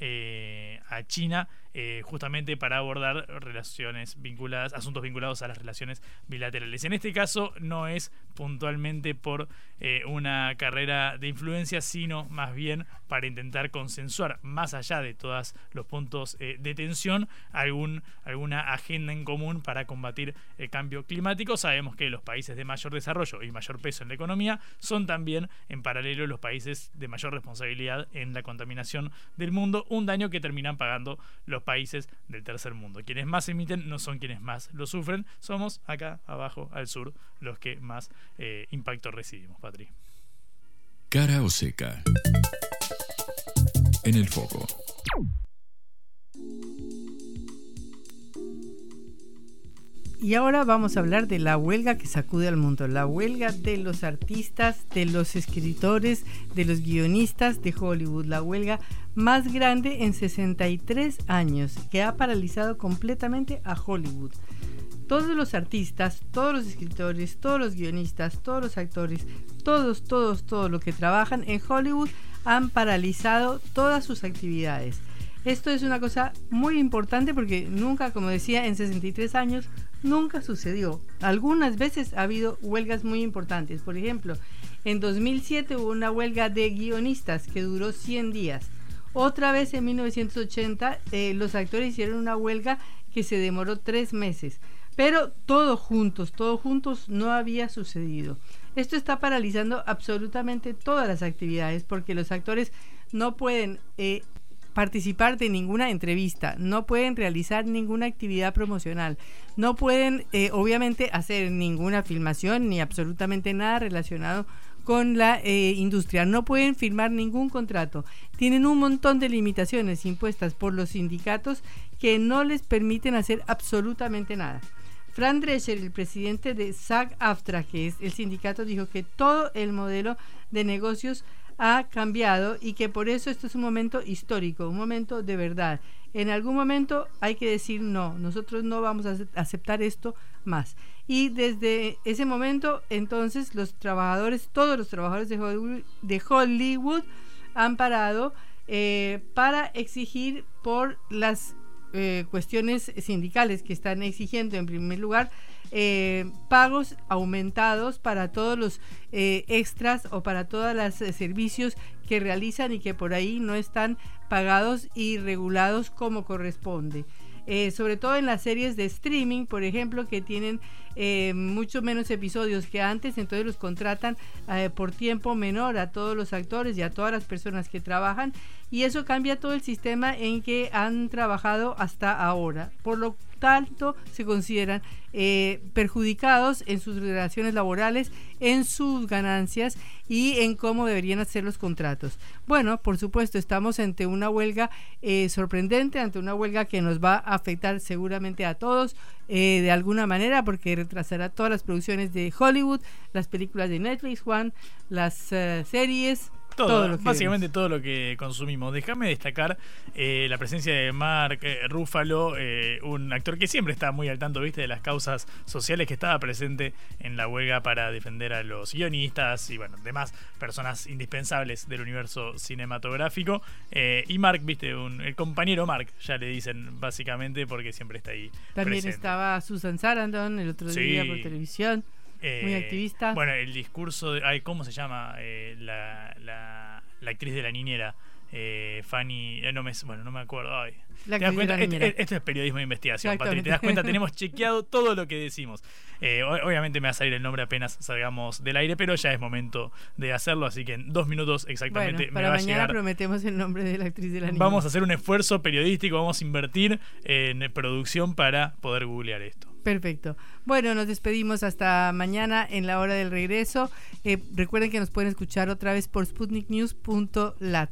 a China eh, justamente para abordar relaciones vinculadas, asuntos vinculados a las relaciones bilaterales. En este caso no es puntualmente por eh, una carrera de influencia, sino más bien para intentar consensuar, más allá de todos los puntos eh, de tensión, algún, alguna agenda en común para combatir el cambio climático. Sabemos que los países de mayor desarrollo y mayor peso en la economía son también en paralelo los países de mayor responsabilidad en la contaminación del mundo, un daño que terminan pagando los países del tercer mundo. Quienes más emiten no son quienes más lo sufren, somos acá abajo al sur los que más eh, impacto recibimos, Patri. Cara o seca. En el foco. Y ahora vamos a hablar de la huelga que sacude al mundo, la huelga de los artistas, de los escritores, de los guionistas de Hollywood, la huelga más grande en 63 años, que ha paralizado completamente a Hollywood. Todos los artistas, todos los escritores, todos los guionistas, todos los actores, todos, todos, todos los que trabajan en Hollywood han paralizado todas sus actividades. Esto es una cosa muy importante porque nunca, como decía, en 63 años nunca sucedió. Algunas veces ha habido huelgas muy importantes. Por ejemplo, en 2007 hubo una huelga de guionistas que duró 100 días. Otra vez en 1980 eh, los actores hicieron una huelga que se demoró tres meses, pero todos juntos, todos juntos no había sucedido. Esto está paralizando absolutamente todas las actividades porque los actores no pueden eh, participar de ninguna entrevista, no pueden realizar ninguna actividad promocional, no pueden eh, obviamente hacer ninguna filmación ni absolutamente nada relacionado con la eh, industria, no pueden firmar ningún contrato, tienen un montón de limitaciones impuestas por los sindicatos que no les permiten hacer absolutamente nada. Fran Drescher, el presidente de SAG-AFTRA, que es el sindicato, dijo que todo el modelo de negocios ha cambiado y que por eso esto es un momento histórico, un momento de verdad. En algún momento hay que decir no, nosotros no vamos a aceptar esto más. Y desde ese momento, entonces, los trabajadores, todos los trabajadores de Hollywood, de Hollywood han parado eh, para exigir por las eh, cuestiones sindicales que están exigiendo, en primer lugar, eh, pagos aumentados para todos los eh, extras o para todos los servicios que realizan y que por ahí no están pagados y regulados como corresponde. Sobre todo en las series de streaming, por ejemplo, que tienen eh, mucho menos episodios que antes, entonces los contratan por tiempo menor a todos los actores y a todas las personas que trabajan y eso cambia todo el sistema en que han trabajado hasta ahora. Por lo tanto, se consideran eh, perjudicados en sus relaciones laborales, en sus ganancias y en cómo deberían hacer los contratos. Bueno, por supuesto, estamos ante una huelga eh, sorprendente, ante una huelga que nos va a afectar seguramente a todos eh, de alguna manera, porque retrasará todas las producciones de Hollywood, las películas de Netflix, Juan, las series todo, básicamente todo lo que consumimos. Déjame destacar eh, la presencia de Mark eh, Ruffalo, eh, un actor que siempre está muy al tanto, viste, de las causas sociales que estaba presente en la huelga para defender a los guionistas y bueno, demás personas indispensables del universo cinematográfico. y Mark, viste, un, el compañero Mark, ya le dicen básicamente porque siempre está ahí. También estaba Susan Sarandon el otro día por televisión. Muy eh, activista. Bueno, el discurso de. Ay, ¿Cómo se llama? Eh, la, la, la, actriz de la niñera. Eh, Fanny. no me, bueno, no me acuerdo. Ay. ¿Te das cuenta? Esto, es periodismo de investigación, Patri. Te das cuenta, <laughs> tenemos chequeado todo lo que decimos. obviamente me va a salir el nombre apenas salgamos del aire, pero ya es momento de hacerlo, así que en dos minutos exactamente para me va mañana a llegar. prometemos el nombre de la actriz de la niñera. Vamos a hacer un esfuerzo periodístico, vamos a invertir en producción para poder googlear esto. Perfecto. Bueno, nos despedimos hasta mañana en la hora del regreso. Eh, recuerden que nos pueden escuchar otra vez por sputniknews.lat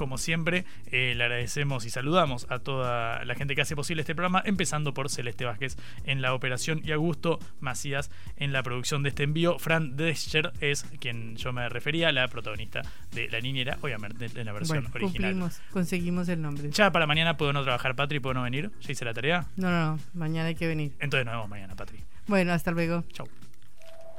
como siempre, eh, le agradecemos y saludamos a toda la gente que hace posible este programa, empezando por Celeste Vázquez en la operación y Augusto Macías en la producción de este envío. Fran Drescher es quien yo me refería, la protagonista de La Niñera, obviamente en la versión original. Cumplimos, conseguimos el nombre. Ya para mañana puedo no trabajar, Patri, ¿puedo no venir? ¿Ya hice la tarea? No, no, no, mañana hay que venir. Entonces nos vemos mañana, Patri. Bueno, hasta luego. Chau.